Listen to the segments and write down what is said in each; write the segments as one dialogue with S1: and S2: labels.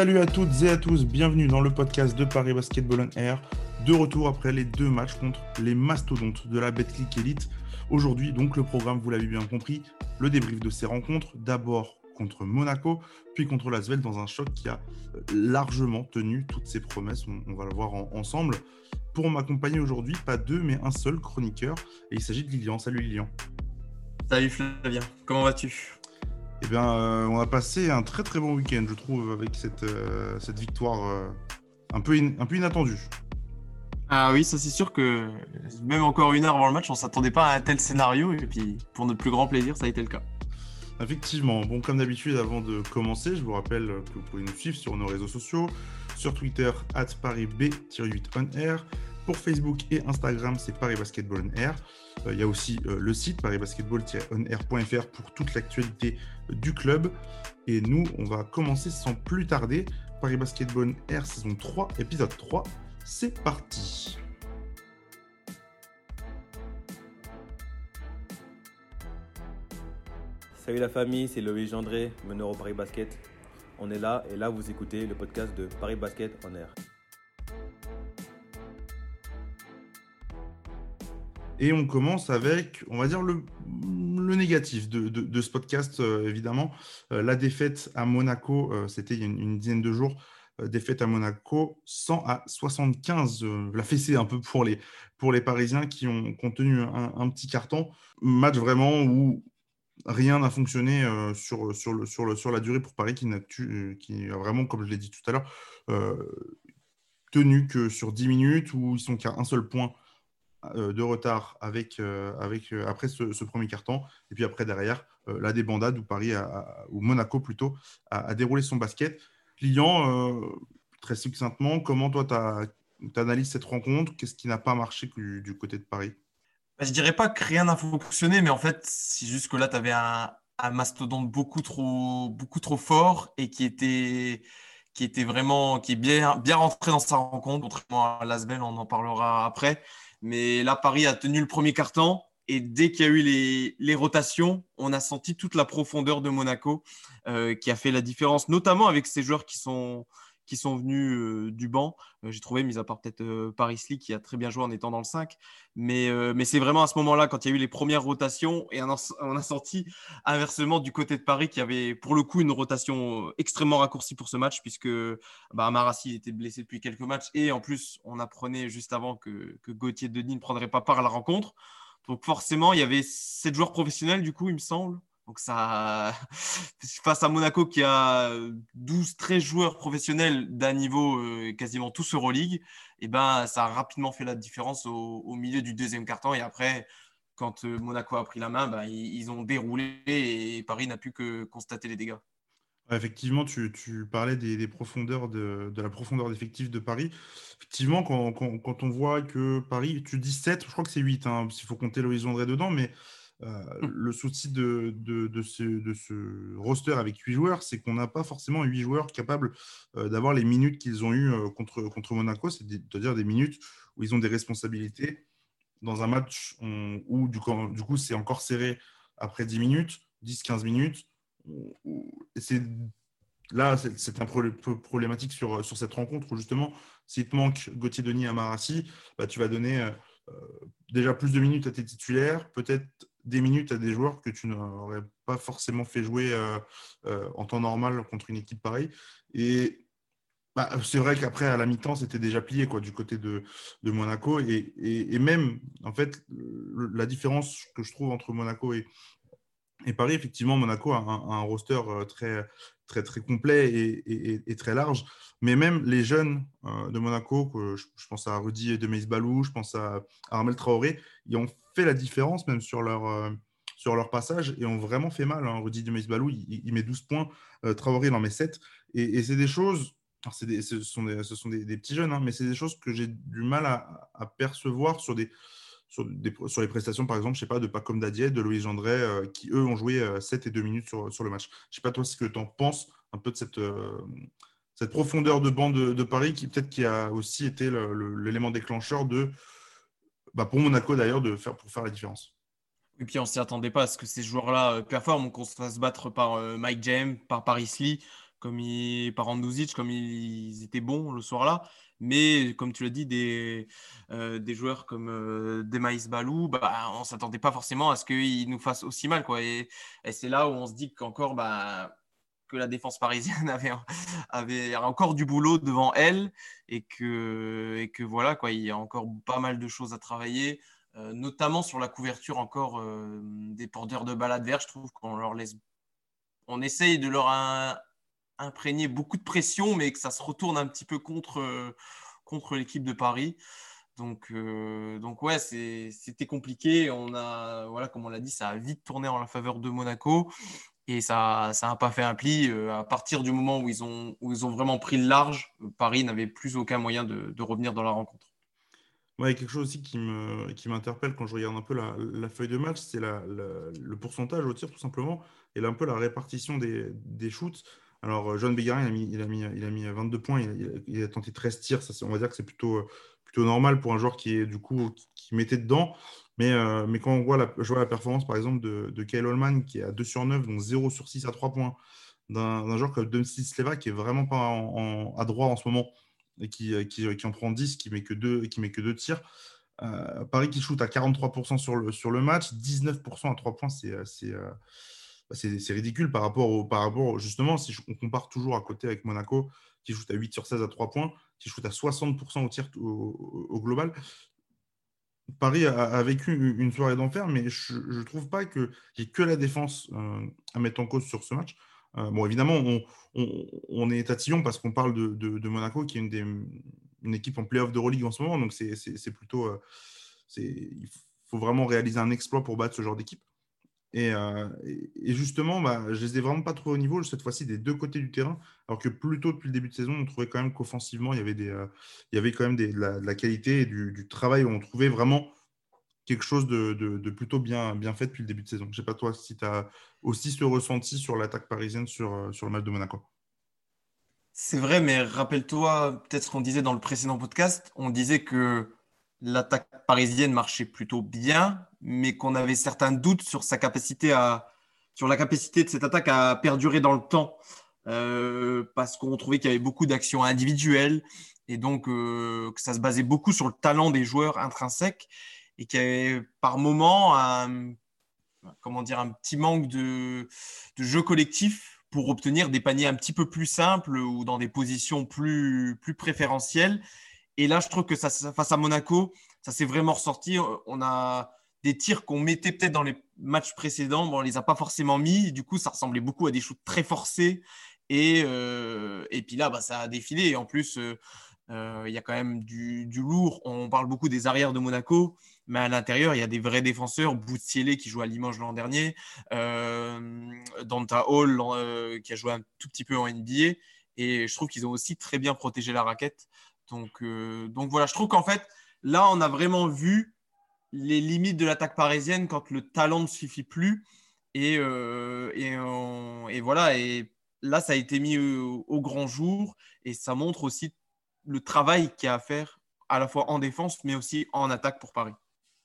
S1: Salut à toutes et à tous, bienvenue dans le podcast de Paris Basketball on Air. De retour après les deux matchs contre les mastodontes de la Betclic Elite. Aujourd'hui, donc, le programme, vous l'avez bien compris, le débrief de ces rencontres. D'abord contre Monaco, puis contre Lasvel dans un choc qui a euh, largement tenu toutes ses promesses. On, va le voir ensemble. Pour m'accompagner aujourd'hui, pas deux, mais un seul chroniqueur. Et il s'agit de Lilian. Salut Lilian.
S2: Salut Flavien, comment vas-tu?
S1: Eh bien, euh, on a passé un très très bon week-end, je trouve, avec cette, euh, cette victoire un, peu un peu inattendue.
S2: Ah oui, ça c'est sûr que même encore une heure avant le match, on s'attendait pas à un tel scénario. Et puis, pour notre plus grand plaisir, ça a été le cas.
S1: Effectivement, bon, comme d'habitude, avant de commencer, je vous rappelle que vous pouvez nous suivre sur nos réseaux sociaux, sur Twitter, at ParisB-8OnAir, pour Facebook et Instagram, c'est Paris Basketball On Air. Euh, il y a aussi euh, le site parisbasketball-onair.fr pour toute l'actualité du club. Et nous, on va commencer sans plus tarder. Paris Basketball On Air saison 3, épisode 3. C'est parti.
S3: Salut la famille, c'est Loïc Gendré, meneur au Paris Basket. On est là et là vous écoutez le podcast de Paris Basket en air.
S1: Et on commence avec, on va dire, le, négatif de, ce podcast, euh, évidemment. Euh, la défaite à Monaco, euh, c'était il y a une, dizaine de jours, défaite à Monaco, 100 à 75. la fessée un peu pour les, pour les Parisiens qui ont, contenu un, petit carton. Match vraiment où rien n'a fonctionné sur, sur, le, sur, le, sur la durée pour Paris qui, n'a, qui a vraiment, comme je l'ai dit tout à l'heure, tenu que sur 10 minutes où ils sont qu'à un seul point de retard avec, avec, après ce, premier carton. Et puis après, derrière, la débandade où Paris, a, Monaco plutôt, a, déroulé son basket. Client, très succinctement, comment toi, tu analyses cette rencontre? Qu'est-ce qui n'a pas marché du côté de Paris?
S2: Bah, je dirais pas que rien n'a fonctionné, mais en fait, c'est juste que là, tu avais un, mastodonte beaucoup trop, beaucoup trop fort et qui était, qui était vraiment, qui est bien, bien rentré dans sa rencontre, contrairement à Lasbel, on en parlera après. Mais là, Paris a tenu le premier carton. Et dès qu'il y a eu les, rotations, on a senti toute la profondeur de Monaco euh, qui a fait la différence, notamment avec ces joueurs qui sont, qui sont venus euh, du banc. Euh, j'ai trouvé, mis à part peut-être euh, Paris Lee qui a très bien joué en étant dans le 5. Mais, mais c'est vraiment à ce moment-là, quand il y a eu les premières rotations, et on a, senti inversement du côté de Paris qui avait pour le coup une rotation extrêmement raccourcie pour ce match, puisque bah, Amarassi était blessé depuis quelques matchs. Et en plus, on apprenait juste avant que, que Gauthier Denis ne prendrait pas part à la rencontre. Donc forcément, il y avait sept joueurs professionnels, du coup, il me semble. Donc ça, face à Monaco qui a 12, 13 joueurs professionnels d'un niveau euh, quasiment tous Euroleague, et eh ben ça a rapidement fait la différence au, milieu du deuxième quart-temps. Et après, quand euh, Monaco a pris la main, ben, ils, ont déroulé et Paris n'a pu que constater les dégâts.
S1: Effectivement, tu, parlais des, profondeurs de, la profondeur d'effectif de Paris. Effectivement, quand, on voit que Paris, tu dis 7, je crois que c'est 8, hein, s'il faut compter Loïs André dedans, mais. Le souci de, de, ce, de, ce, roster avec 8 joueurs, c'est qu'on n'a pas forcément 8 joueurs capables euh, d'avoir les minutes qu'ils ont eues euh, contre, contre Monaco, c'est-à-dire des minutes où ils ont des responsabilités dans un match où du coup, c'est encore serré après 10 minutes, 10-15 minutes. c'est là, c'est un peu problématique sur, sur cette rencontre où justement, s'il te manque Gauthier Denis à Marassi, bah, tu vas donner déjà plus de minutes à tes titulaires, peut-être des minutes à des joueurs que tu n'aurais pas forcément fait jouer euh, euh, en temps normal contre une équipe pareille. Et bah, c'est vrai qu'après, à la mi-temps, c'était déjà plié quoi, du côté de, de Monaco. Et, et, même, en fait, la différence que je trouve entre Monaco et, et Paris, effectivement, Monaco a un, roster euh, très, très, très complet et, et, très large. Mais même les jeunes de Monaco, je, pense à Rudy de Balou, je pense à, à Armel Traoré, ils ont fait la différence même sur leur, euh, sur leur passage et ont vraiment fait mal. Hein. Rudy de Balou, il, met 12 points, euh, Traoré il en met 7. Et, c'est des choses, des, ce sont, des, ce sont des, petits jeunes, hein, mais c'est des choses que j'ai du mal à, percevoir sur des, sur, les prestations, par exemple, je sais pas, de Pacom Dadier, de Louis Gendré, euh, qui eux ont joué 7 et 2 minutes sur, sur le match. Je sais pas toi ce que tu en penses un peu de cette, cette profondeur de banc de, de Paris qui peut-être qui a aussi été l'élément déclencheur de bah, pour Monaco d'ailleurs, de faire, pour faire la différence.
S2: Et puis on ne s'y attendait pas à ce que ces joueurs-là euh, performent, qu'on se fasse battre par euh, Mike James, par Paris Lee. comme il, par Andouzic, comme ils étaient bons le soir-là. Mais comme tu l'as dit, des, euh, des joueurs comme euh, Balou, bah, on ne s'attendait pas forcément à ce qu'ils nous fassent aussi mal. Quoi. Et, c'est là où on se dit qu'encore bah, que la défense parisienne avait, encore du boulot devant elle et que, voilà, quoi, il y a encore pas mal de choses à travailler. Euh, notamment sur la couverture encore euh, des porteurs de balles adverses. Je trouve qu'on leur laisse, on essaye de leur imprégner beaucoup de pression, mais que ça se retourne un petit peu contre, contre l'équipe de Paris. Donc, euh, donc ouais, c'était compliqué. On a, voilà, comme on l'a dit, ça a vite tourné en la faveur de Monaco. Et ça n'a pas fait un pli. À partir du moment où ils ont, où ils ont vraiment pris le large, Paris n'avait plus aucun moyen de, revenir dans la rencontre.
S1: Ouais, quelque chose aussi qui me qui m'interpelle quand je regarde un peu la, feuille de match, c'est le pourcentage au tir tout simplement et un peu la répartition des, shoots. Alors, John Bégarin, il a mis, il a mis, il a mis 22 points, il, a tenté 13 tirs, on va dire que c'est plutôt, plutôt normal pour un joueur qui est du coup qui, mettait dedans. Mais, euh, mais quand on voit la, je vois la performance par exemple de, Kyle Holman qui est à 2 sur 9, donc 0 sur 6 à 3 points, d'un joueur comme Dumstis Sleva qui est vraiment pas à droit en ce moment et qui, en prend 10, qui met met que deux tirs. Euh, Paris qui shoot à 43% sur le, match, 19% à 3 points, euh, bah, c'est ridicule par rapport, au, par rapport justement, si on compare toujours à côté avec Monaco, qui shoot à 8 sur 16 à 3 points, qui shoot à 60% au tir au, global. Paris a, vécu une soirée d'enfer, mais je ne trouve pas qu'il n'y ait que la défense à mettre en cause sur ce match. Euh, bon, évidemment, on, est tatillon parce qu'on parle de, Monaco, qui est une, équipe en playoff d'Euroleague en ce moment. Donc, c'est plutôt. Euh, il faut vraiment réaliser un exploit pour battre ce genre d'équipe. Et, euh, justement, bah, je les ai vraiment pas trop au niveau cette fois-ci des deux côtés du terrain, alors que plus tôt depuis le début de saison, on trouvait quand même qu'offensivement, il y avait, des, il y avait quand même de, la, qualité et du, travail on trouvait vraiment quelque chose de, plutôt bien, bien fait depuis le début de saison. Je ne sais pas toi si tu as aussi ce ressenti sur l'attaque parisienne sur, euh, sur le match de Monaco.
S2: C'est vrai, mais rappelle-toi peut-être ce qu'on disait dans le précédent podcast. On disait que l'attaque parisienne marchait plutôt bien, mais qu'on avait certains doutes sur la capacité de cette attaque à perdurer dans le temps, euh, parce qu'on trouvait qu'il y avait beaucoup d'actions individuelles et donc euh, que ça se basait beaucoup sur le talent des joueurs intrinsèques et qui avait par moment un, comment dire, un petit manque de, jeu collectif pour obtenir des paniers un petit peu plus simples ou dans des positions plus préférentielles. Et là, je trouve que face à Monaco, ça s'est vraiment ressorti. On a des tirs qu'on mettait peut-être dans les matchs précédents, bon, on les a pas forcément mis. Du coup, ça ressemblait beaucoup à des shoots très forcés. Et, euh, et puis là, bah, ça a défilé. Et en plus, euh, euh, il y a quand même du, du, lourd. On parle beaucoup des arrières de Monaco mais à l'intérieur, il y a des vrais défenseurs. Boutielé qui joue à Limoges l'an dernier, Danta Hall qui a joué un tout petit peu en NBA. Et je trouve qu'ils ont aussi très bien protégé la raquette. Donc, euh, donc voilà, je trouve qu'en fait, là, on a vraiment vu les limites de l'attaque parisienne quand le talent ne suffit plus. Et, et, voilà, et là, ça a été mis au, grand jour. Et ça montre aussi le travail qu'il y a à faire à la fois en défense, mais aussi en attaque pour Paris.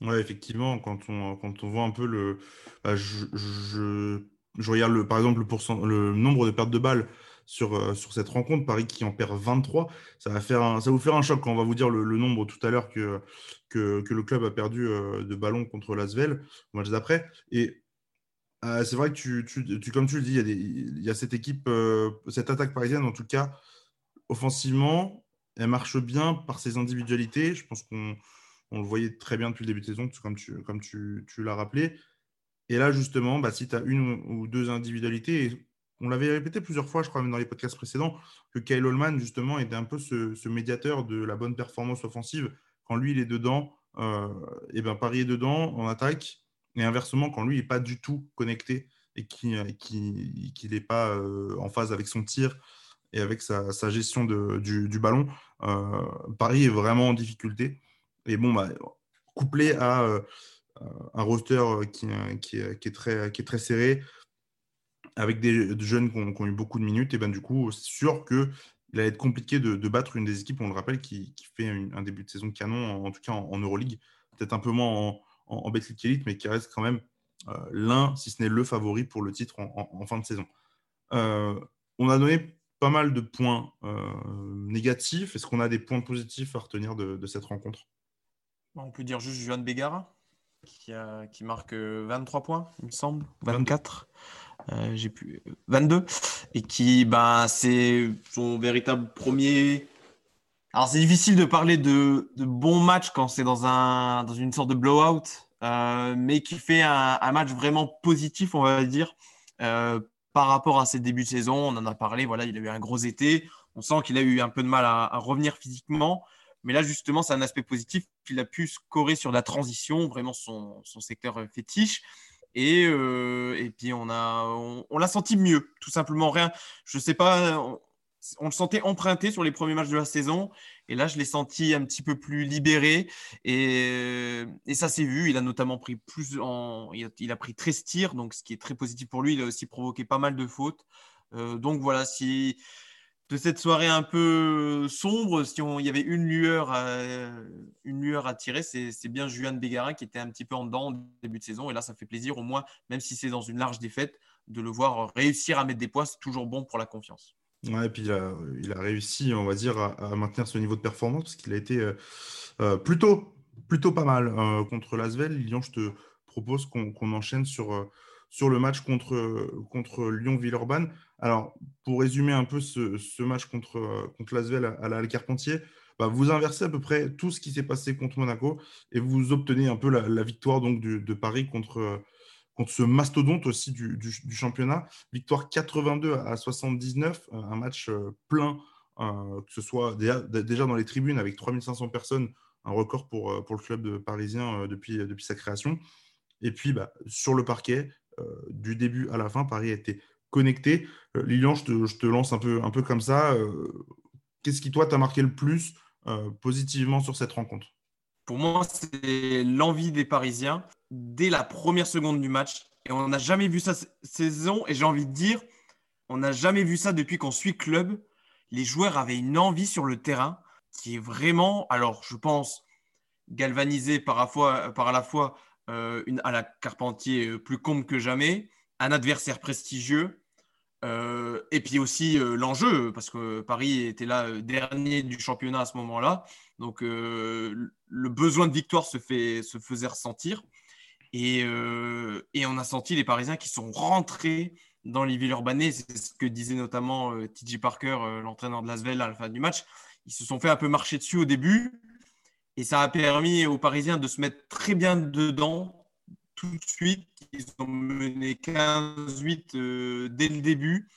S1: Ouais, effectivement, quand on, quand on voit un peu le. Bah, je, je, je, regarde le, par exemple le, le nombre de pertes de balles sur, euh, sur cette rencontre, Paris qui en perd 23, ça va, faire ça vous faire un choc quand on va vous dire le, nombre tout à l'heure que, que, le club a perdu euh, de ballons contre l'Asvel au match d'après. Et euh, c'est vrai que, tu, tu, tu, comme tu le dis, il y y a cette équipe, cette attaque parisienne, en tout cas, offensivement, elle marche bien par ses individualités. Je pense qu'on on le voyait très bien depuis le début de saison, comme tu, comme tu, l'as rappelé. Et là, justement, bah, si tu as une ou deux individualités, on l'avait répété plusieurs fois, je crois, même dans les podcasts précédents, que Kyle Holman, justement, était un peu ce, médiateur de la bonne performance offensive. Quand lui, il est dedans, et euh, eh ben Paris est dedans en attaque. Et inversement, quand lui, n'est pas du tout connecté et qu'il n'est pas euh, en phase avec son tir et avec sa, gestion du, ballon, euh, Paris est vraiment en difficulté. Et bon, bah, couplé à euh, un roster euh, euh, qui est très serré, avec des, jeunes qui ont, eu beaucoup de minutes, et ben du coup, c'est sûr qu'il allait être compliqué de, battre une des équipes, on le rappelle, qui, fait un début de saison canon, en, tout cas en, Euroleague, peut-être un peu moins en, en, Elite, mais qui reste quand même l'un, si ce n'est le favori pour le titre en, fin de saison. on a donné pas mal de points négatifs. Est-ce qu'on a des points positifs à retenir de, cette rencontre?
S2: On peut dire juste Johan Bégara qui, qui marque 23 points, il me semble, 24. J'ai pu 22 et qui ben c'est son véritable premier alors, c'est difficile de parler de, de bons matchs quand c'est dans, un, dans une sorte de blowout, euh, mais qui fait un, match vraiment positif, on va dire, euh, par rapport à ses débuts de saison. On en a parlé, voilà, il a eu un gros été. On sent qu'il a eu un peu de mal à, revenir physiquement. Mais là, justement, c'est un aspect positif. Il a pu scorer sur la transition, vraiment son, son secteur fétiche. Et, euh, et puis, on, a, on, l'a senti mieux, tout simplement. Rien. Je ne sais pas, on le sentait emprunté sur les premiers matchs de la saison. Et là, je l'ai senti un petit peu plus libéré. Et, ça s'est vu. Il a notamment pris plus en. Il a, pris 13 tirs, donc ce qui est très positif pour lui. Il a aussi provoqué pas mal de fautes. Euh, donc voilà, si de cette soirée un peu sombre, si on, il y avait une lueur à, une lueur à tirer, c'est, bien Juan Bégarin qui était un petit peu en dedans au début de saison. Et là, ça fait plaisir, au moins, même si c'est dans une large défaite, de le voir réussir à mettre des points. C'est toujours bon pour la confiance.
S1: Ouais, et puis il a, réussi, on va dire, à, maintenir ce niveau de performance parce qu'il a été euh, plutôt, plutôt pas mal euh, contre l'Asvel. Lyon, je te propose qu'on enchaîne sur, sur le match contre, contre Lyon-Villeurbanne. Alors, pour résumer un peu ce, match contre, contre l'Asvel à, la Carpentier, bah, vous inversez à peu près tout ce qui s'est passé contre Monaco et vous obtenez un peu la, victoire donc, de Paris contre contre ce mastodonte aussi du, championnat. Victoire 82 à 79, euh, un match euh, plein, euh, que ce soit déjà, dans les tribunes avec 3500 personnes, un record pour, pour le club parisien depuis, depuis sa création. Et puis bah, sur le parquet, du début à la fin, Paris a été connecté. Lilian, je te, lance un peu, un peu comme ça. Qu'est-ce qui, toi, t'a marqué le plus positivement sur cette rencontre?
S2: Pour moi, c'est l'envie des Parisiens dès la première seconde du match. Et on n'a jamais vu ça cette saison. Et j'ai envie de dire, on n'a jamais vu ça depuis qu'on suit club. Les joueurs avaient une envie sur le terrain qui est vraiment, alors je pense, galvanisé par, à la fois euh, une, à la Carpentier euh, plus comble que jamais, un adversaire prestigieux, euh, et puis aussi l'enjeu, parce que Paris était là dernier du championnat à ce moment-là. Donc le besoin de victoire se, faisait ressentir. Euh, et, on a senti les Parisiens qui sont rentrés dans les villes urbanées. C'est ce que disait notamment euh, TJ Parker, euh, l'entraîneur de Lasvel, à la fin du match. Ils se sont fait un peu marcher dessus au début. Et ça a permis aux Parisiens de se mettre très bien dedans tout de suite. Ils ont mené 15-8 dès le début.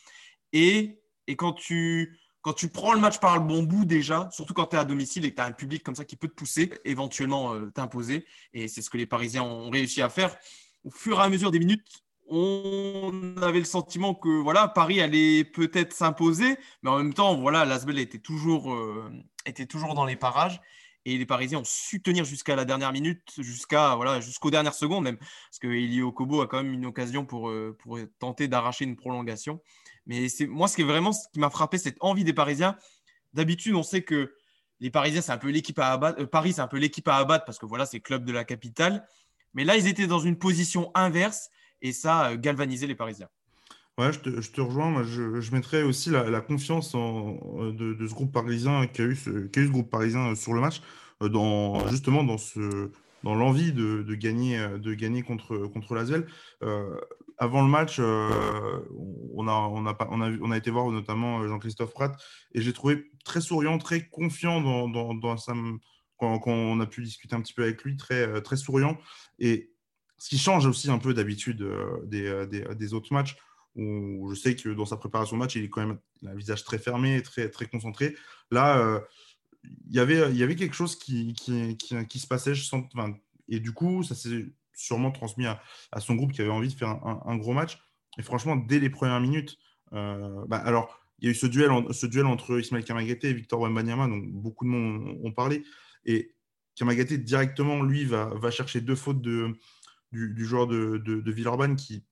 S2: Et, et quand tu quand tu prends le match par le bon bout déjà, surtout quand tu es à domicile et que tu as un public comme ça qui peut te pousser, éventuellement euh, t'imposer. Et c'est ce que les Parisiens ont réussi à faire. Au fur et à mesure des minutes, on avait le sentiment que voilà, Paris allait peut-être s'imposer, mais en même temps, voilà, l'Asbel était toujours, euh, était toujours dans les parages. Et les Parisiens ont su tenir jusqu'à la dernière minute, jusqu'à voilà, jusqu'aux dernières secondes même, parce que Elio Kobo a quand même une occasion pour, euh, pour tenter d'arracher une prolongation. Mais c'est moi, ce qui est vraiment ce qui m'a frappé, cette envie des Parisiens. D'habitude, on sait que les Parisiens, c'est un peu l'équipe à abattre. Euh, Paris, c'est un peu l'équipe à abattre parce que voilà, c'est club de la capitale. Mais là, ils étaient dans une position inverse et ça a galvanisé les Parisiens.
S1: Ouais, je te, rejoins. Je, je, mettrais aussi la, confiance en, de, ce groupe parisien qui a, eu ce, groupe parisien sur le match, euh, dans, justement dans l'envie de, gagner, de gagner contre, contre. Euh, avant le match, euh, on, a, été voir notamment euh, Jean-Christophe Pratt et j'ai trouvé très souriant, très confiant dans, quand, on a pu discuter un petit peu avec lui, très, souriant. Et ce qui change aussi un peu d'habitude des, des, autres matchs, où je sais que dans sa préparation match, il est quand même un visage très fermé, très, très concentré. Là, il y avait, y avait quelque chose qui, qui, qui, se passait. Et du coup, ça s'est sûrement transmis à, son groupe qui avait envie de faire un, gros match. Et franchement, dès les premières minutes, euh, bah, alors, il y a eu ce duel, ce duel entre Ismaël Kamagaté et Victor Wembanyama, donc beaucoup de monde ont, parlé. Et Kamagaté, directement, lui, va, va chercher deux fautes de, du, joueur de, de, Villeurbanne qui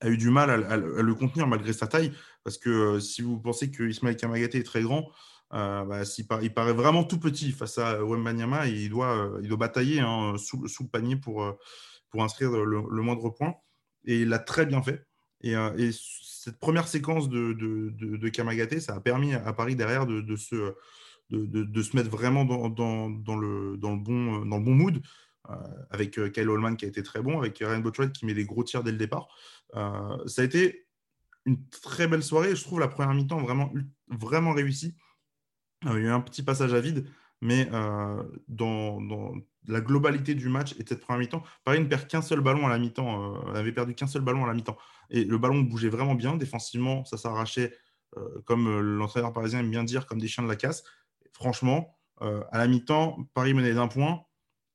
S1: a eu du mal à, le contenir malgré sa taille. Parce que euh, si vous pensez que Ismaël Kamagaté est très grand, euh, bah, il, paraît vraiment tout petit face à Wembanyama et il doit, euh, il doit batailler hein, sous, le panier pour, pour inscrire le, moindre point. Et il l'a très bien fait. Et, cette première séquence de, de, ça a permis à Paris derrière de, se, de, se mettre vraiment dans, le, bon, dans le bon mood, avec Kyle Holman qui a été très bon, avec Ryan Botchwright qui met des gros tirs dès le départ. ça a été une très belle soirée. Je trouve la première mi-temps vraiment, vraiment réussie. il y a eu un petit passage à vide, mais dans, la globalité du match et de cette première mi-temps, Paris ne perd qu'un seul ballon à la mi-temps. Euh, avait perdu qu'un seul ballon à la mi-temps. Et le ballon bougeait vraiment bien. Défensivement, ça s'arrachait, euh, comme euh, l'entraîneur parisien aime bien dire, comme des chiens de la casse. franchement, à la mi-temps, Paris menait d'un point.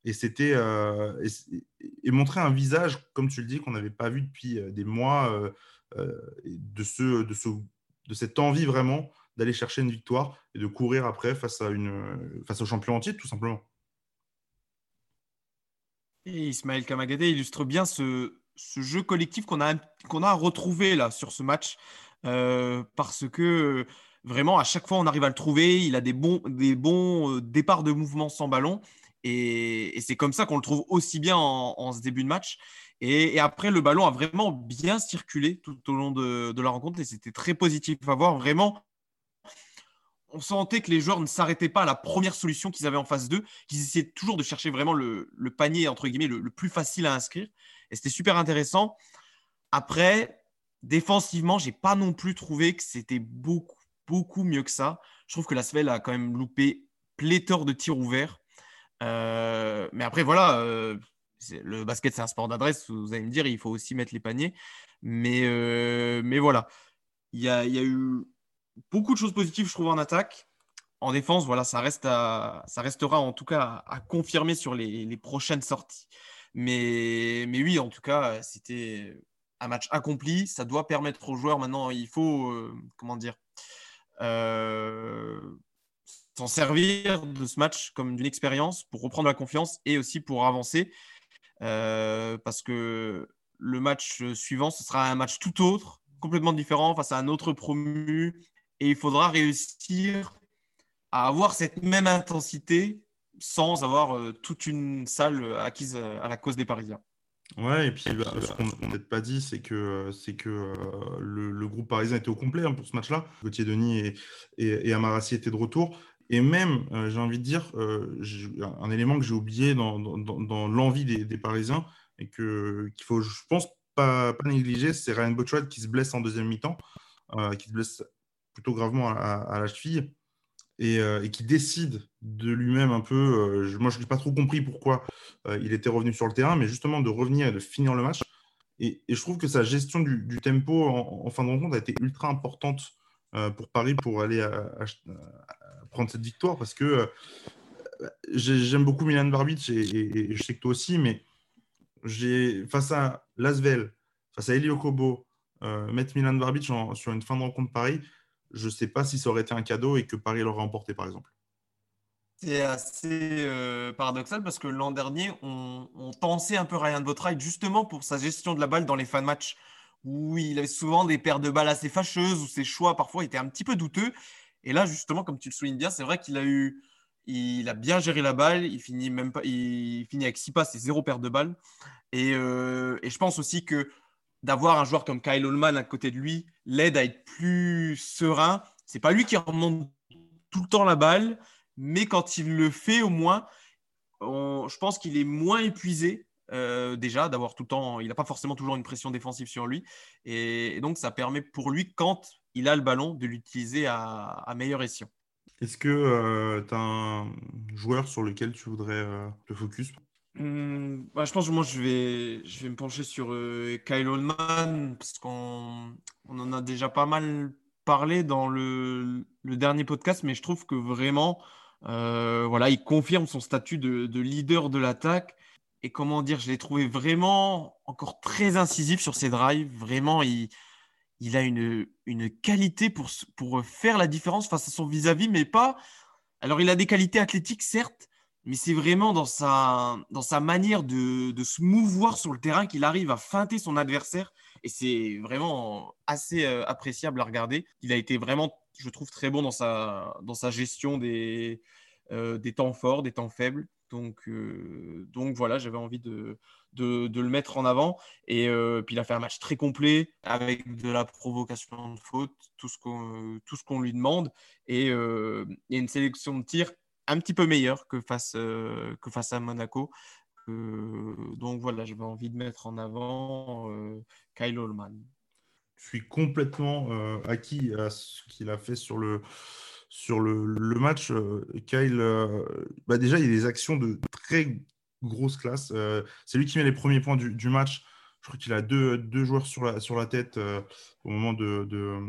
S1: Et c'était et, montrer un visage, comme tu le dis, qu'on n'avait pas vu depuis des mois, de, ce, de, ce, de cette envie vraiment d'aller chercher une victoire et de courir après face, à une, face au champion entier, tout simplement.
S2: Et Ismaël Kamagaté illustre bien ce, jeu collectif qu'on a, qu'on a retrouvé là sur ce match. Euh, parce que vraiment, à chaque fois, on arrive à le trouver. Il a des bons, des bons euh, départs de mouvement sans ballon. Et, c'est comme ça qu'on le trouve aussi bien en, ce début de match. Et, après, le ballon a vraiment bien circulé tout au long de, la rencontre. Et c'était très positif à voir. Vraiment, on sentait que les joueurs ne s'arrêtaient pas à la première solution qu'ils avaient en face d'eux, qu'ils essayaient toujours de chercher vraiment le, panier, entre guillemets, le, plus facile à inscrire. Et c'était super intéressant. Après, défensivement, j'ai pas non plus trouvé que c'était beaucoup, beaucoup mieux que ça. Je trouve que la Svel a quand même loupé pléthore de tirs ouverts. Euh, mais après, voilà, euh, le basket, c'est un sport d'adresse. Vous allez me dire, il faut aussi mettre les paniers. Mais, euh, mais voilà, il y a, y a eu beaucoup de choses positives, je trouve, en attaque. En défense, voilà, ça, reste ça restera en tout cas à, confirmer sur les, prochaines sorties. Mais, mais oui, en tout cas, c'était un match accompli. Ça doit permettre aux joueurs maintenant, il faut, comment dire, s'en servir de ce match comme d'une expérience pour reprendre la confiance et aussi pour avancer. Euh, parce que le match suivant, ce sera un match tout autre, complètement différent, face à un autre promu, et il faudra réussir à avoir cette même intensité sans avoir euh, toute une salle acquise euh, à la cause des Parisiens.
S1: Ouais, et puis bah, ce qu'on n'a peut-être pas dit, c'est que, c'est que le, groupe parisien était au complet hein, pour ce match-là. Gauthier Denis et, et, et, Amarassi étaient de retour. Et même, j'ai envie de dire, un élément que j'ai oublié dans, l'envie des, Parisiens et qu'il faut, je pense, pas, négliger, c'est Ryan Botchwald qui se blesse en deuxième mi-temps, qui se blesse plutôt gravement à, la cheville euh, et, qui décide de lui-même un peu. Euh, moi, je n'ai pas trop compris pourquoi euh, il était revenu sur le terrain, mais justement de revenir et de finir le match. Et, je trouve que sa gestion du, tempo en, fin de rencontre a été ultra importante pour Paris pour aller prendre cette victoire parce que j'aime beaucoup Milan Barbic et, je sais que toi aussi, mais face à Lasvel, face à Elio Kobo, mettre Milan Barbic sur une fin de rencontre Paris, je ne sais pas si ça aurait été un cadeau et que Paris l'aurait emporté, par exemple.
S2: C'est assez euh, paradoxal parce que l'an dernier, on, pensait un peu Ryan Botraille justement pour sa gestion de la balle dans les fan matchs où il avait souvent des paires de balles assez fâcheuses, où ses choix parfois étaient un petit peu douteux. Et là, justement, comme tu le soulignes bien, c'est vrai qu'il a eu, il a bien géré la balle. Il finit même pas, il finit avec six passes et zéro paire de balles. Et, euh, et je pense aussi que d'avoir un joueur comme Kyle Holman à côté de lui l'aide à être plus serein. C'est pas lui qui remonte tout le temps la balle, mais quand il le fait, au moins, je pense qu'il est moins épuisé. Euh, déjà d'avoir tout le temps, il n'a pas forcément toujours une pression défensive sur lui, et, donc ça permet pour lui, quand il a le ballon, de l'utiliser à, meilleur escient.
S1: Est-ce que euh, tu as un joueur sur lequel tu voudrais euh, te focus?
S2: Hmm, bah, je pense que moi, je vais, je vais me pencher sur euh, Kyle Oldman parce qu'on on en a déjà pas mal parlé dans le, le dernier podcast, mais je trouve que vraiment, euh, voilà, il confirme son statut de, de leader de l'attaque. Et comment dire, je l'ai trouvé vraiment encore très incisif sur ses drives. Vraiment, il, il a une, qualité pour, pour faire la différence face à son vis-à-vis, -vis, mais pas. Alors, il a des qualités athlétiques, certes, mais c'est vraiment dans sa, manière de, se mouvoir sur le terrain qu'il arrive à feinter son adversaire. Et c'est vraiment assez euh, appréciable à regarder. Il a été vraiment, je trouve, très bon dans sa, gestion euh, des temps forts, des temps faibles. Donc, euh, donc voilà, j'avais envie de, le mettre en avant. Et euh, puis il a fait un match très complet avec de la provocation de faute, tout ce qu'on lui demande. Et, euh, une sélection de tir un petit peu meilleure que face, que face à Monaco. donc voilà, j'avais envie de mettre en avant Kyle Holman.
S1: Je suis complètement acquis à ce qu'il a fait sur le, sur le, le match, euh, Kyle, euh, bah déjà, il y a des actions de très grosse classe. Euh, c'est lui qui met les premiers points du, match. Je crois qu'il a deux, deux, joueurs sur la, sur la tête au moment de, de,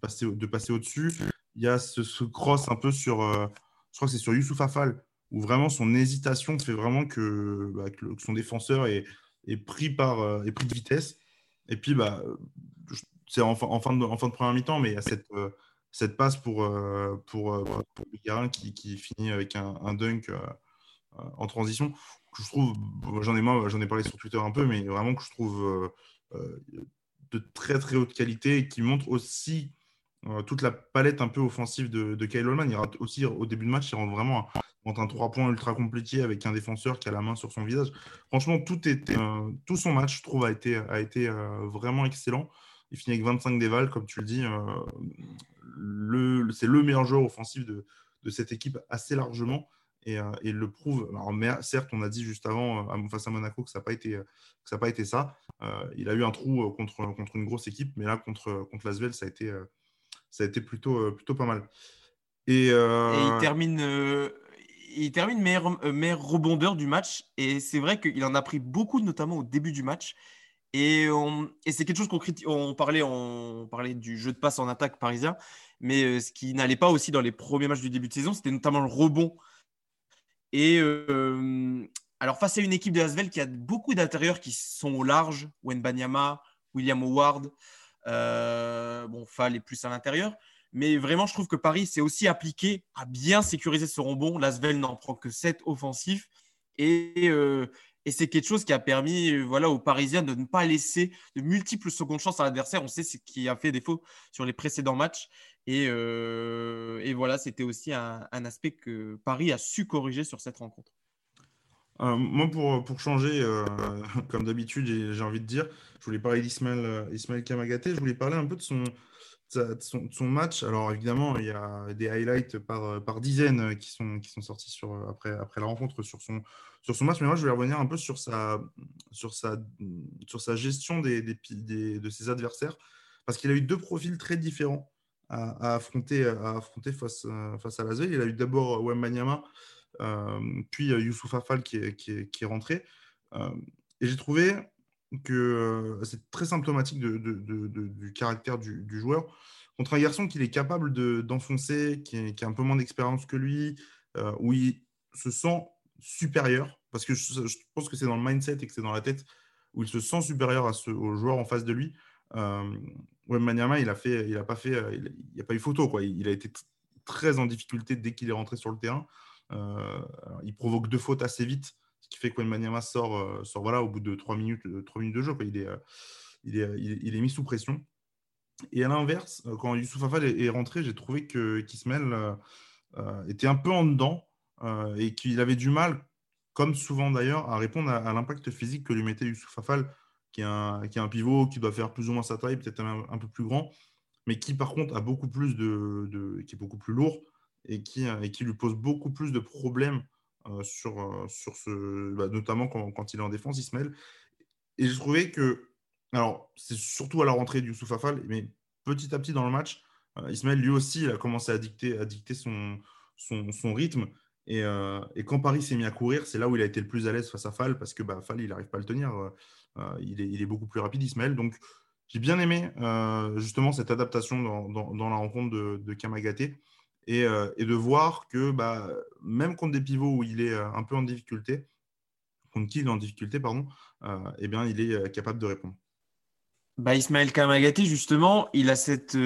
S1: passer, de passer au-dessus. Il y a ce, cross un peu sur, je crois que c'est sur Youssouf Afal, où vraiment son hésitation fait vraiment que, bah, que son défenseur est, est, pris par, est pris de vitesse. Et puis, bah, c'est en, en, fin de, en fin de première mi-temps, mais il y a cette cette passe pour, euh, pour, euh, pour, qui, qui, finit avec un, un dunk euh, en transition, que je trouve, j'en ai, j'en ai parlé sur Twitter un peu, mais vraiment que je trouve de très très haute qualité et qui montre aussi toute la palette un peu offensive de, Kyle Holman. Il rate aussi au début de match, il rentre vraiment un, un 3 points ultra compliqué avec un défenseur qui a la main sur son visage. Franchement, tout, tout son match, je trouve, a été, a été vraiment excellent. Il finit avec 25 dévals, comme tu le dis c'est le meilleur joueur offensif de, cette équipe assez largement. Et, euh, il le prouve. Certes, on a dit juste avant, euh, face à Monaco, que ça n'a pas été ça. Euh, il a eu un trou contre, une grosse équipe, mais là, contre, contre ça a été, plutôt, pas mal.
S2: Et, il termine, il termine meilleur, meilleur rebondeur du match. Et c'est vrai qu'il en a pris beaucoup, notamment au début du match. Et, c'est quelque chose qu'on on parlait, du jeu de passe en attaque parisien, mais ce qui n'allait pas aussi dans les premiers matchs du début de saison, c'était notamment le rebond. Et alors face à une équipe de Asvel qui a beaucoup d'intérieurs qui sont au large, Banyama, William Howard, euh, bon Fall est plus à l'intérieur, mais vraiment je trouve que Paris s'est aussi appliqué à bien sécuriser ce rebond. L'Asvel n'en prend que 7 offensifs et, et c'est quelque chose qui a permis euh, voilà, aux Parisiens de ne pas laisser de multiples secondes chances à l'adversaire. On sait ce qui a fait défaut sur les précédents matchs. Et, euh, voilà, c'était aussi un, aspect que Paris a su corriger sur cette rencontre.
S1: Euh, moi, pour, pour changer, comme d'habitude, j'ai envie de dire, je voulais parler d'Ismaël Ismaël Kamagaté, je voulais parler un peu de son, son, match. Alors évidemment, il y a des highlights par, par dizaines qui sont, qui sont sortis sur, après, après la rencontre sur son, sur son match. Mais moi, je vais revenir un peu sur sa, sur sa, sur sa gestion des, des, de ses adversaires. Parce qu'il a eu deux profils très différents à, affronter, à affronter face, face à Lazio. Il a eu d'abord Wembanyama, euh, puis Youssouf Afal qui est, qui est, qui est rentré. Euh, et j'ai trouvé que euh, c'est très symptomatique du caractère du, joueur. Contre un garçon qu'il est capable d'enfoncer, qui, qui, a un peu moins d'expérience que lui, euh, où il se sent supérieur, parce que je, pense que c'est dans le mindset et que c'est dans la tête où il se sent supérieur à ce, au joueur en face de lui. Euh, il a fait, il a pas fait, euh, il a pas eu photo quoi. Il, a été très en difficulté dès qu'il est rentré sur le terrain. il provoque deux fautes assez vite ce qui fait que Maniama sort, euh, sort voilà, au bout de 3 minutes, 3 minutes de jeu. Il, est, euh, il, est, il, est, mis sous pression. Et à l'inverse, euh, quand Youssouf Afal est, rentré, j'ai trouvé que Kismel était un peu en dedans et qu'il avait du mal, comme souvent d'ailleurs, à répondre à, l'impact physique que lui mettait Youssouf Afal, qui est, un, un pivot qui doit faire plus ou moins sa taille, peut-être un, peu plus grand, mais qui par contre a beaucoup plus de, qui est beaucoup plus lourd et qui, et qui lui pose beaucoup plus de problèmes euh, sur, euh, sur ce, bah, notamment quand, il est en défense, Ismaël. Et j'ai trouvé que, alors c'est surtout à la rentrée du Youssouf Afal, mais petit à petit dans le match, euh, Ismaël lui aussi a commencé à dicter, à dicter son, son rythme. Et, et, quand Paris s'est mis à courir, c'est là où il a été le plus à l'aise face à Fall, parce que bah, Fall, il n'arrive pas à le tenir. il, est, il, est, beaucoup plus rapide, Ismaël. Donc, j'ai bien aimé justement cette adaptation dans, la rencontre de, Kamagaté. Euh, et, de voir que bah, même contre des pivots où il est euh, un peu en difficulté, contre qui il est en difficulté, pardon, euh, eh bien, il est capable de répondre.
S2: Bah, Ismaël Kamagati, justement, il a cette,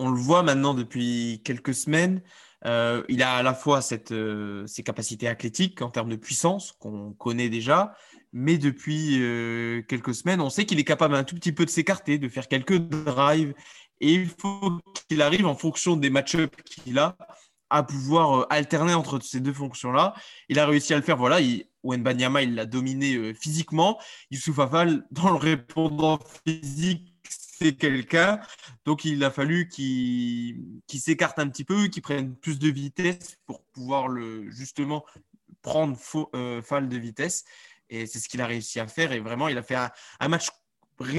S2: on le voit maintenant depuis quelques semaines, il a à la fois cette, ses capacités athlétiques en termes de puissance qu'on connaît déjà, mais depuis quelques semaines, on sait qu'il est capable un tout petit peu de s'écarter, de faire quelques drives et il faut qu'il arrive en fonction des match-ups qu'il a à pouvoir alterner entre ces deux fonctions-là. Il a réussi à le faire. Voilà, il, Banyama, il l'a dominé physiquement. Youssouf Afal, dans le répondant physique, c'est quelqu'un. Donc, il a fallu qu'il s'écarte un petit peu, qu'il prenne plus de vitesse pour pouvoir le, justement prendre euh, Fall de vitesse. Et c'est ce qu'il a réussi à faire. Et vraiment, il a fait un, match.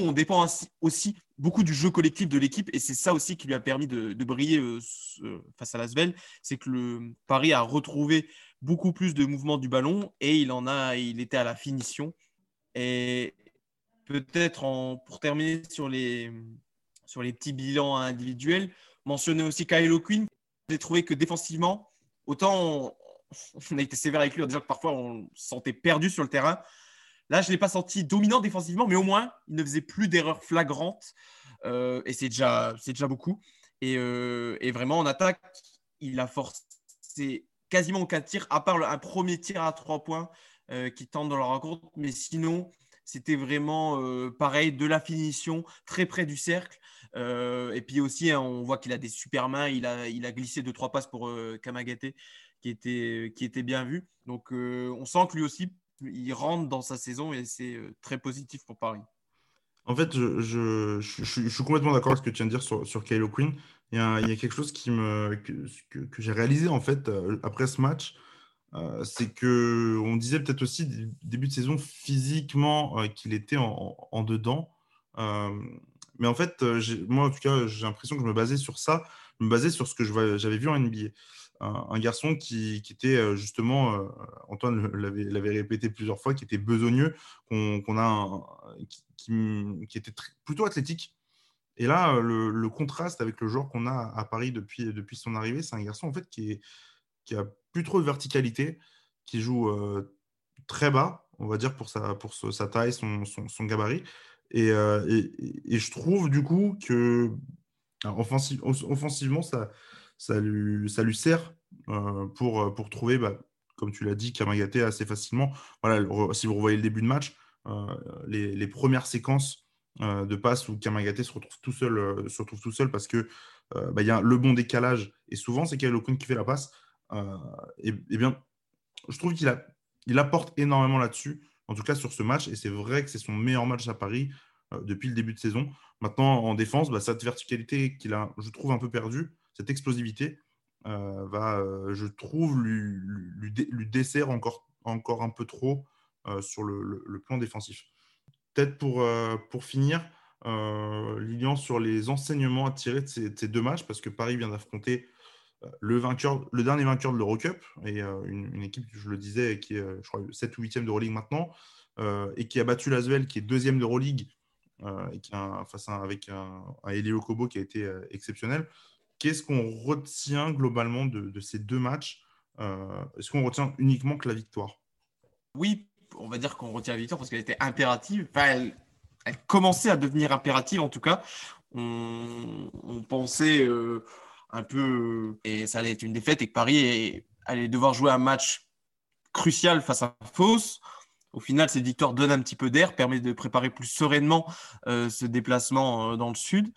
S2: On dépend aussi beaucoup du jeu collectif de l'équipe. Et c'est ça aussi qui lui a permis de, briller euh, face à Lasvel. C'est que le Paris a retrouvé beaucoup plus de mouvement du ballon et il en a, il était à la finition. Et, peut-être pour terminer sur les, sur les petits bilans individuels, mentionner aussi Kyle O'Quinn. J'ai trouvé que défensivement, autant on, a été sévère avec lui en disant que parfois on se sentait perdu sur le terrain. Là, je ne l'ai pas senti dominant défensivement, mais au moins, il ne faisait plus d'erreurs flagrantes. Euh, et c'est déjà, déjà beaucoup. Euh, et, vraiment, en attaque, il a forcé quasiment aucun tir, à part un premier tir à trois points euh, qui tente dans la rencontre. Mais sinon, c'était vraiment euh, pareil, de la finition, très près du cercle. Euh, et puis aussi, hein, on voit qu'il a des super mains. Il a, il a glissé deux, trois passes pour euh, Kamagate qui était, qui était bien vu. Donc, on sent que lui aussi, il rentre dans sa saison et c'est très positif pour Paris.
S1: En fait, je, je, suis complètement d'accord avec ce que tu viens de dire sur, sur Kylo Quinn. Il y, a, il y a quelque chose qui me, que, que, j'ai réalisé en fait après ce match. Euh, c'est que on disait peut-être aussi début de saison physiquement euh, qu'il était en, dedans. Euh, mais en fait, moi en tout cas, j'ai l'impression que je me basais sur ça, je me basais sur ce que j'avais vu en NBA. Un, garçon qui, était justement, Antoine l'avait répété plusieurs fois, qui était besogneux, a qui, était plutôt athlétique. Et là, le, contraste avec le joueur qu'on a à Paris depuis, son arrivée, c'est un garçon en fait qui qui a plus trop de verticalité, qui joue euh, très bas, on va dire, pour sa, pour sa taille, son, son, gabarit. Euh, et, et, je trouve du coup que offensivement, ça, ça, lui, ça lui sert euh, pour, pour trouver, bah, comme tu l'as dit, Kamagaté assez facilement. Voilà, si vous revoyez le début de match, les, les, premières séquences de passes où Kamagaté se retrouve tout seul, se retrouve tout seul parce que bah, il y a le bon décalage et souvent c'est Kyle Okun qui fait la passe euh, et, bien, je trouve qu'il il apporte énormément là-dessus, en tout cas sur ce match. Et c'est vrai que c'est son meilleur match à Paris euh, depuis le début de saison. Maintenant, en défense, bah, cette verticalité qu'il a, je trouve, un peu perdue, cette explosivité, euh, va, je trouve, lui, dessert encore, encore un peu trop sur le, plan défensif. Peut-être pour, pour finir, Lilian, sur les enseignements à tirer de ces, de ces, deux matchs, parce que Paris vient d'affronter le, vainqueur, le dernier vainqueur de l'Eurocup, et euh, une, équipe, je le disais, qui est, euh, je crois, 7 ou 8e d'Euroleague maintenant, euh, et qui a battu l'Asvel, qui est deuxième d'Euroleague, et qui face avec un, Elio Kobo qui a été exceptionnel. Qu'est-ce qu'on retient globalement de, ces deux matchs Est-ce qu'on retient uniquement que la victoire?
S2: Oui, on va dire qu'on retient la victoire parce qu'elle était impérative. Enfin, elle, commençait à devenir impérative en tout cas. On, pensait un peu. Et ça allait être une défaite et que Paris allait devoir jouer un match crucial face à Fos. Au final, cette victoire donne un petit peu d'air, permet de préparer plus sereinement euh, ce déplacement euh, dans le sud.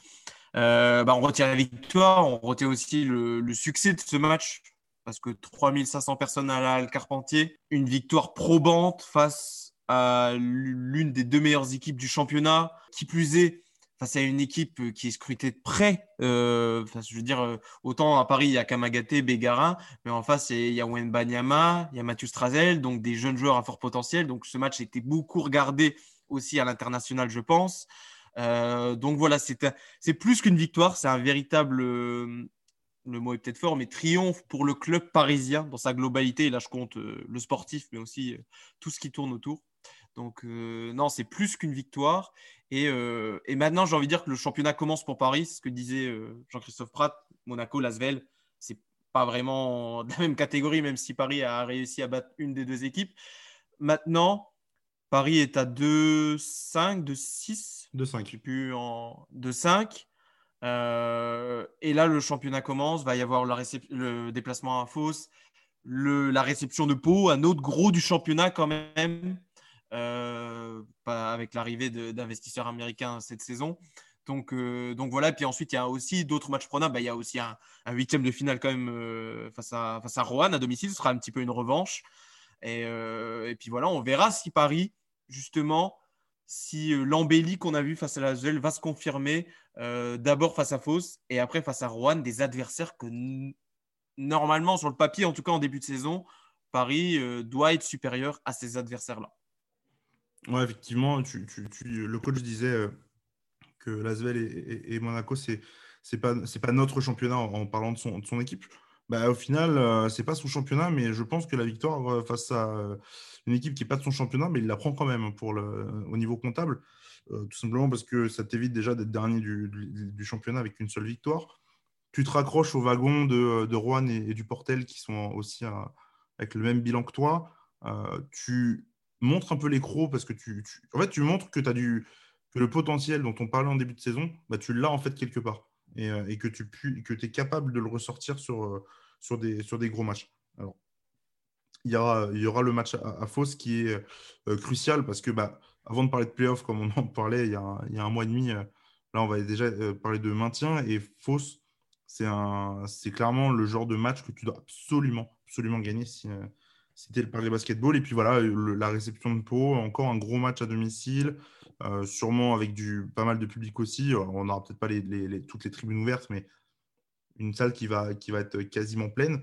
S2: Euh, bah, on retient la victoire, on retient aussi le, succès de ce match parce que 3500 personnes à la Carpentier, une victoire probante face à l'une des deux meilleures équipes du championnat. Qui plus est, face à une équipe euh, qui est scrutée de près. Euh, je veux dire, euh, autant à Paris, il y a Kamagaté, Bégarin, mais en face, il y a Wen Banyama, il y a Mathieu Strazel, donc des jeunes joueurs à fort potentiel. Donc ce match été beaucoup regardé aussi à l'international, je pense. donc voilà, c'est plus qu'une victoire, c'est un véritable, le mot est peut-être fort, mais triomphe pour le club parisien dans sa globalité. Et là, je compte le sportif, mais aussi tout ce qui tourne autour. Donc, euh, non, c'est plus qu'une victoire. Euh, et, maintenant, j'ai envie de dire que le championnat commence pour Paris. C'est ce que disait euh, Jean-Christophe Pratt, Monaco, Lasvel. C'est pas vraiment de la même catégorie, même si Paris a réussi à battre une des deux équipes. Maintenant, Paris est à 2-5, 2-6.
S1: 2-5.
S2: Je plus, en 2-5. et là, le championnat commence. Va y avoir le déplacement à Fos, la réception de Pau, un autre gros du championnat quand même. Euh, avec l'arrivée d'investisseurs américains cette saison. Donc, euh, donc voilà. Puis ensuite, il y a aussi d'autres matchs prenables. Bah, il y a aussi un, huitième de finale quand même euh, face, à, face à Rouen à domicile. Ce sera un petit peu une revanche. Et, puis voilà, on verra si Paris, justement, si l'embellie qu'on a vu face à la Zuel va se confirmer d'abord face à Fos et après face à Rouen, des adversaires que normalement, sur le papier, en tout cas en début de saison, Paris doit être supérieur à ces adversaires-là.
S1: Ouais, effectivement, le coach disait que l'Asvel et, et, Monaco, c'est n'est pas, notre championnat en, parlant de son, équipe. Bah, au final, euh, c'est pas son championnat, mais je pense que la victoire euh, face à euh, une équipe qui n'est pas de son championnat, mais il la prend quand même pour le, au niveau comptable, tout simplement parce que ça t'évite déjà d'être dernier du, du, championnat avec une seule victoire. Tu te raccroches au wagon de, de Rouen et, du Portel qui sont aussi avec le même bilan que toi. tu montres un peu les crocs parce que tu, tu montres que, as du, que le potentiel dont on parlait en début de saison, bah, tu l'as en fait quelque part. Euh, et, que tu que es capable de le ressortir sur, euh, sur, des, gros matchs. Alors, il y aura, le match à, à qui est euh, crucial parce que bah, avant de parler de playoff, comme on en parlait il y a, il y a un mois et demi, là on va déjà parler de maintien et Fos, c'est clairement le genre de match que tu dois absolument, absolument gagner es le Paris Basketball. Et puis voilà, la réception de Pau, encore un gros match à domicile. Euh, sûrement avec du, pas mal de public aussi. Euh, on n'aura peut-être pas les, toutes les tribunes ouvertes, mais une salle qui va, qui va être quasiment pleine.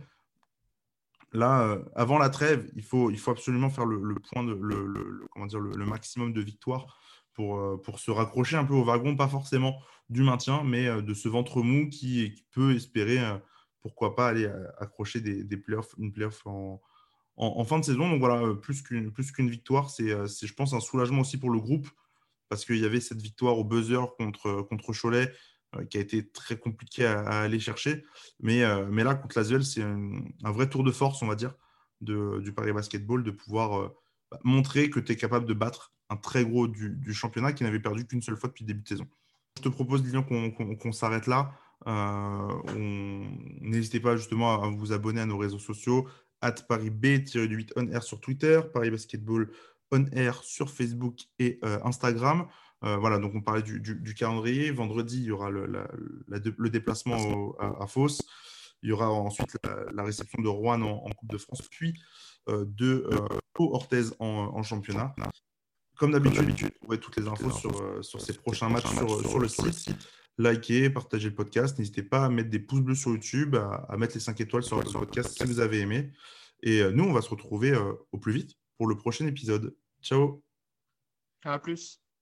S1: Là, euh, avant la trêve, il faut, il faut absolument faire le, point de, le, comment dire, le, maximum de victoires pour, pour se raccrocher un peu au wagon, pas forcément du maintien, mais de ce ventre mou qui, peut espérer, pourquoi pas, aller accrocher des playoffs, une playoff en, en, fin de saison. Donc voilà, plus qu'une victoire, c'est, je pense, un soulagement aussi pour le groupe parce qu'il y avait cette victoire au buzzer contre, contre Cholet euh, qui a été très compliqué à, aller chercher. Mais, euh, là, contre l'Asvel, c'est un, vrai tour de force, on va dire, de, du Paris Basketball, de pouvoir euh, bah, montrer que tu es capable de battre un très gros du, championnat qui n'avait perdu qu'une seule fois depuis le début de saison. Je te propose, Lilian, qu'on s'arrête là. N'hésitez pas justement à vous abonner à nos réseaux sociaux, at ParisB-8 on air sur Twitter, Paris Basketball on air sur Facebook et euh, Instagram. Euh, voilà, donc on parlait du, calendrier. Vendredi, il y aura le, le déplacement à, à, Il y aura ensuite la, réception de Rouen en, Coupe de France, puis euh, de Pau Orthez en, championnat. Comme d'habitude, vous trouvez toutes les infos sur, sur ces prochains matchs sur, le site. Likez, partagez le podcast. N'hésitez pas à mettre des pouces bleus sur YouTube, à, mettre les 5 étoiles sur le podcast si vous avez aimé. Et nous, on va se retrouver au plus vite pour le prochain épisode. Ciao.
S2: À plus.